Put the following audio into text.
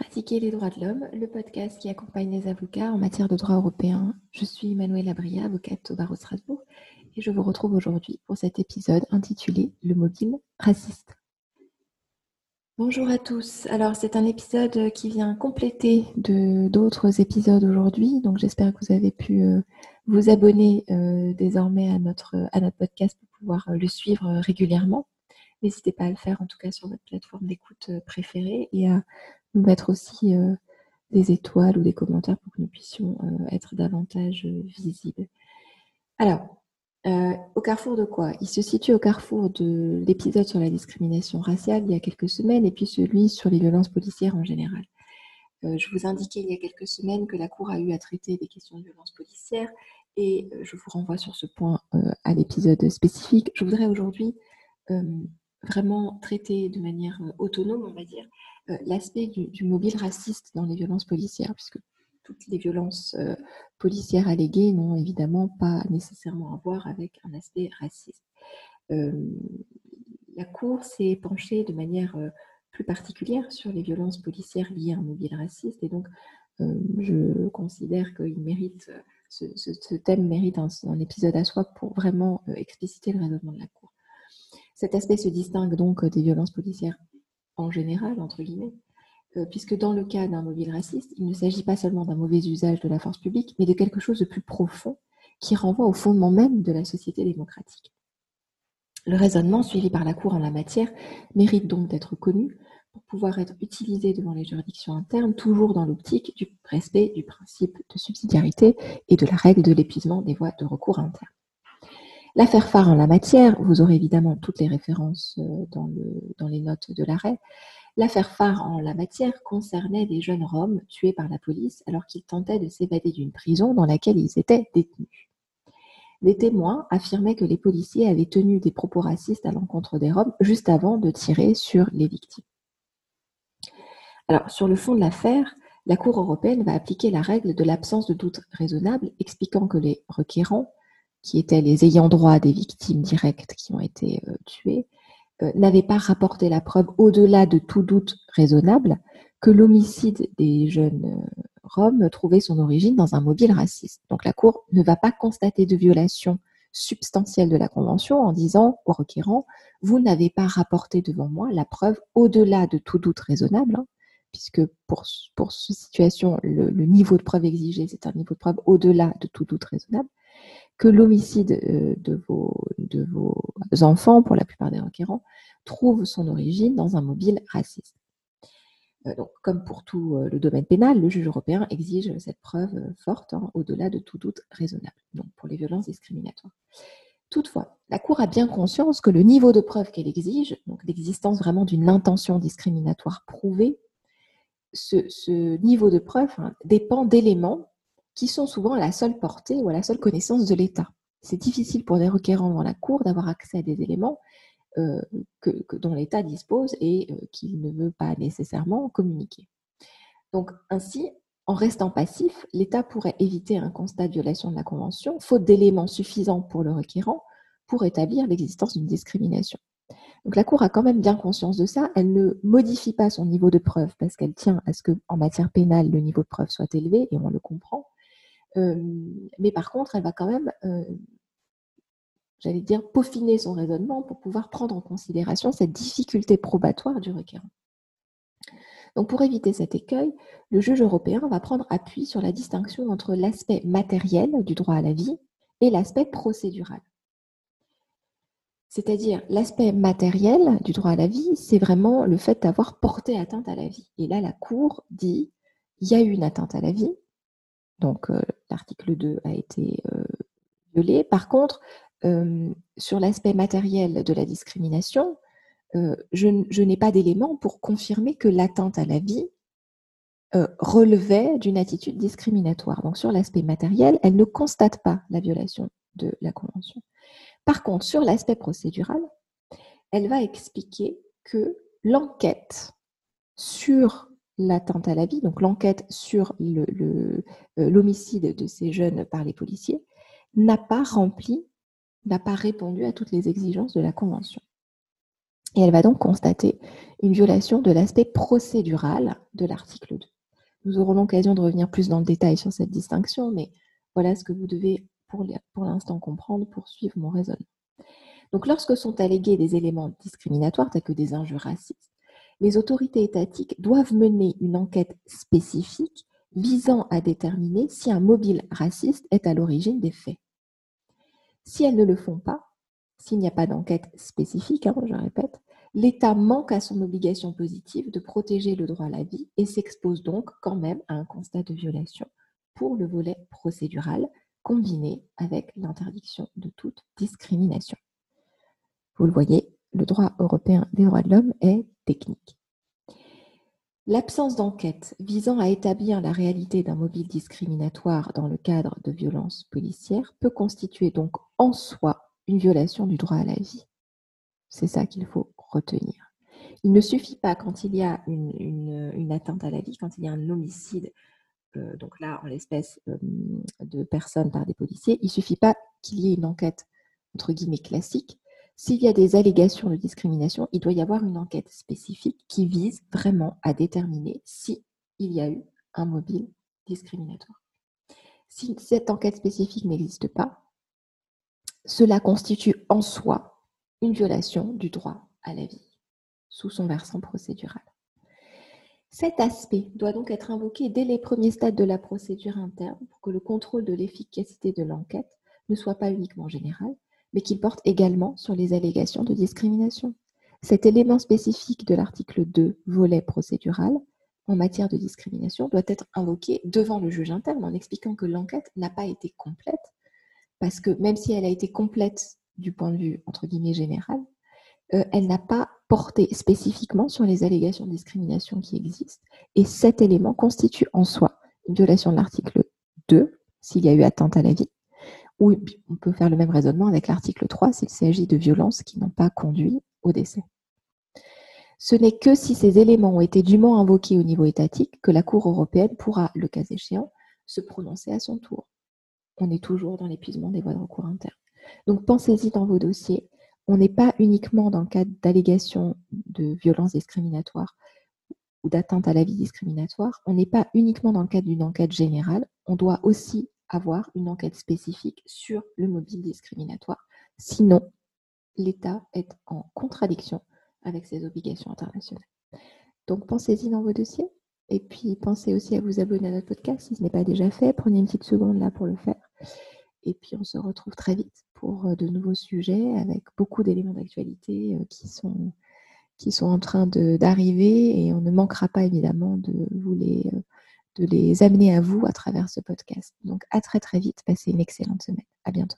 Pratiquer les droits de l'homme, le podcast qui accompagne les avocats en matière de droit européen. Je suis Manuela Abria, avocate au barreau de Strasbourg, et je vous retrouve aujourd'hui pour cet épisode intitulé Le mobile raciste. Bonjour à tous. Alors c'est un épisode qui vient compléter d'autres épisodes aujourd'hui, donc j'espère que vous avez pu euh, vous abonner euh, désormais à notre, à notre podcast pour pouvoir euh, le suivre régulièrement. N'hésitez pas à le faire en tout cas sur votre plateforme d'écoute préférée et à nous mettre aussi euh, des étoiles ou des commentaires pour que nous puissions euh, être davantage euh, visibles. Alors, au carrefour de quoi? Il se situe au carrefour de l'épisode sur la discrimination raciale il y a quelques semaines et puis celui sur les violences policières en général. je vous indiquais il y a quelques semaines que la Cour a eu à traiter des questions de violences policières et je vous renvoie sur ce point à l'épisode spécifique. Je voudrais aujourd'hui vraiment traiter de manière autonome, on va dire, euh, l'aspect du, mobile raciste dans les violences policières, puisque toutes les violences euh, policières alléguées n'ont évidemment pas nécessairement à voir avec un aspect raciste. Euh, la Cour s'est penchée de manière plus particulière sur les violences policières liées à un mobile raciste, et donc je considère qu'il mérite, ce, thème mérite un, épisode à soi pour vraiment expliciter le raisonnement de la Cour. Cet aspect se distingue donc des violences policières en général, entre guillemets, euh, puisque dans le cas d'un mobile raciste, il ne s'agit pas seulement d'un mauvais usage de la force publique, mais de quelque chose de plus profond qui renvoie au fondement même de la société démocratique. Le raisonnement suivi par la Cour en la matière mérite donc d'être connu pour pouvoir être utilisé devant les juridictions internes, toujours dans l'optique du respect du principe de subsidiarité et de la règle de l'épuisement des voies de recours internes. L'affaire phare en la matière, vous aurez évidemment toutes les références euh, dans, les notes de l'arrêt. L'affaire phare en la matière concernait des jeunes Roms tués par la police alors qu'ils tentaient de s'évader d'une prison dans laquelle ils étaient détenus. Des témoins affirmaient que les policiers avaient tenu des propos racistes à l'encontre des Roms juste avant de tirer sur les victimes. Alors, sur le fond de l'affaire, la Cour européenne va appliquer la règle de l'absence de doute raisonnable, expliquant que les requérants qui étaient les ayants droit des victimes directes qui ont été euh, tuées, euh, n'avaient pas rapporté la preuve au-delà de tout doute raisonnable que l'homicide des jeunes euh, Roms trouvait son origine dans un mobile raciste. Donc la Cour ne va pas constater de violation substantielle de la Convention en disant au requérant, vous n'avez pas rapporté devant moi la preuve au-delà de tout doute raisonnable, hein, puisque pour, pour cette situation, le, le niveau de preuve exigé, c'est un niveau de preuve au-delà de tout doute raisonnable que l'homicide euh, de vos, enfants, pour la plupart des requérants, trouve son origine dans un mobile raciste. Euh, comme pour tout euh, le domaine pénal, le juge européen exige cette preuve forte, hein, au-delà de tout doute raisonnable, donc pour les violences discriminatoires. Toutefois, la Cour a bien conscience que le niveau de preuve qu'elle exige, donc l'existence vraiment d'une intention discriminatoire prouvée, ce, niveau de preuve hein, dépend d'éléments qui sont souvent à la seule portée ou à la seule connaissance de l'État. C'est difficile pour des requérants devant la Cour d'avoir accès à des éléments euh, que, dont l'État dispose et euh, qu'il ne veut pas nécessairement communiquer. Donc ainsi, en restant passif, l'État pourrait éviter un constat de violation de la Convention, faute d'éléments suffisants pour le requérant pour établir l'existence d'une discrimination. Donc la Cour a quand même bien conscience de ça. Elle ne modifie pas son niveau de preuve parce qu'elle tient à ce qu'en matière pénale, le niveau de preuve soit élevé, et on le comprend mais par contre, elle va quand même, j'allais dire, peaufiner son raisonnement pour pouvoir prendre en considération cette difficulté probatoire du requérant. Donc pour éviter cet écueil, le juge européen va prendre appui sur la distinction entre l'aspect matériel du droit à la vie et l'aspect procédural. C'est-à-dire l'aspect matériel du droit à la vie, c'est vraiment le fait d'avoir porté atteinte à la vie. Et là, la Cour dit, il y a eu une atteinte à la vie, donc euh, l'article 2 a été euh, violé. Par contre, euh, sur l'aspect matériel de la discrimination, je, n'ai pas d'éléments pour confirmer que l'atteinte à la vie relevait d'une attitude discriminatoire. Donc sur l'aspect matériel, elle ne constate pas la violation de la Convention. Par contre, sur l'aspect procédural, elle va expliquer que l'enquête sur l'atteinte à la vie, donc l'enquête sur euh, l'homicide de ces jeunes par les policiers, n'a pas rempli, n'a pas répondu à toutes les exigences de la Convention. Et elle va donc constater une violation de l'aspect procédural de l'article 2. Nous aurons l'occasion de revenir plus dans le détail sur cette distinction, mais voilà ce que vous devez pour, l'instant comprendre pour suivre mon raisonnement. Donc lorsque sont allégués des éléments discriminatoires tels que des injures racistes, les autorités étatiques doivent mener une enquête spécifique visant à déterminer si un mobile raciste est à l'origine des faits. Si elles ne le font pas, s'il n'y a pas d'enquête spécifique, hein, je répète, l'État manque à son obligation positive de protéger le droit à la vie et s'expose donc quand même à un constat de violation pour le volet procédural combiné avec l'interdiction de toute discrimination. Vous le voyez, le droit européen des droits de l'homme est technique. L'absence d'enquête visant à établir la réalité d'un mobile discriminatoire dans le cadre de violences policières peut constituer donc en soi une violation du droit à la vie. C'est ça qu'il faut retenir. Il ne suffit pas quand il y a une, atteinte à la vie, quand il y a un homicide, euh, donc là en l'espèce euh, de personnes par des policiers, il ne suffit pas qu'il y ait une enquête entre guillemets classique s'il y a des allégations de discrimination, il doit y avoir une enquête spécifique qui vise vraiment à déterminer s'il y a eu un mobile discriminatoire. Si cette enquête spécifique n'existe pas, cela constitue en soi une violation du droit à la vie sous son versant procédural. Cet aspect doit donc être invoqué dès les premiers stades de la procédure interne pour que le contrôle de l'efficacité de l'enquête ne soit pas uniquement général, mais qu'il porte également sur les allégations de discrimination. Cet élément spécifique de l'article 2, volet procédural, en matière de discrimination, doit être invoqué devant le juge interne en expliquant que l'enquête n'a pas été complète, parce que même si elle a été complète du point de vue, entre guillemets, général, euh, elle n'a pas porté spécifiquement sur les allégations de discrimination qui existent, et cet élément constitue en soi une violation de l'article 2, s'il y a eu atteinte à la vie, ou on peut faire le même raisonnement avec l'article 3 s'il s'agit de violences qui n'ont pas conduit au décès. Ce n'est que si ces éléments ont été dûment invoqués au niveau étatique que la Cour européenne pourra, le cas échéant, se prononcer à son tour. On est toujours dans l'épuisement des voies de recours internes. Donc pensez-y dans vos dossiers. On n'est pas uniquement dans le cadre d'allégations de violences discriminatoires ou d'atteinte à la vie discriminatoire. On n'est pas uniquement dans le cadre d'une enquête générale. On doit aussi avoir une enquête spécifique sur le mobile discriminatoire. Sinon, l'État est en contradiction avec ses obligations internationales. Donc pensez-y dans vos dossiers et puis pensez aussi à vous abonner à notre podcast si ce n'est pas déjà fait. Prenez une petite seconde là pour le faire. Et puis on se retrouve très vite pour euh, de nouveaux sujets avec beaucoup d'éléments d'actualité euh, qui sont, qui sont en train d'arriver et on ne manquera pas évidemment de vous les euh, de les amener à vous à travers ce podcast. Donc à très très vite, passez une excellente semaine. À bientôt.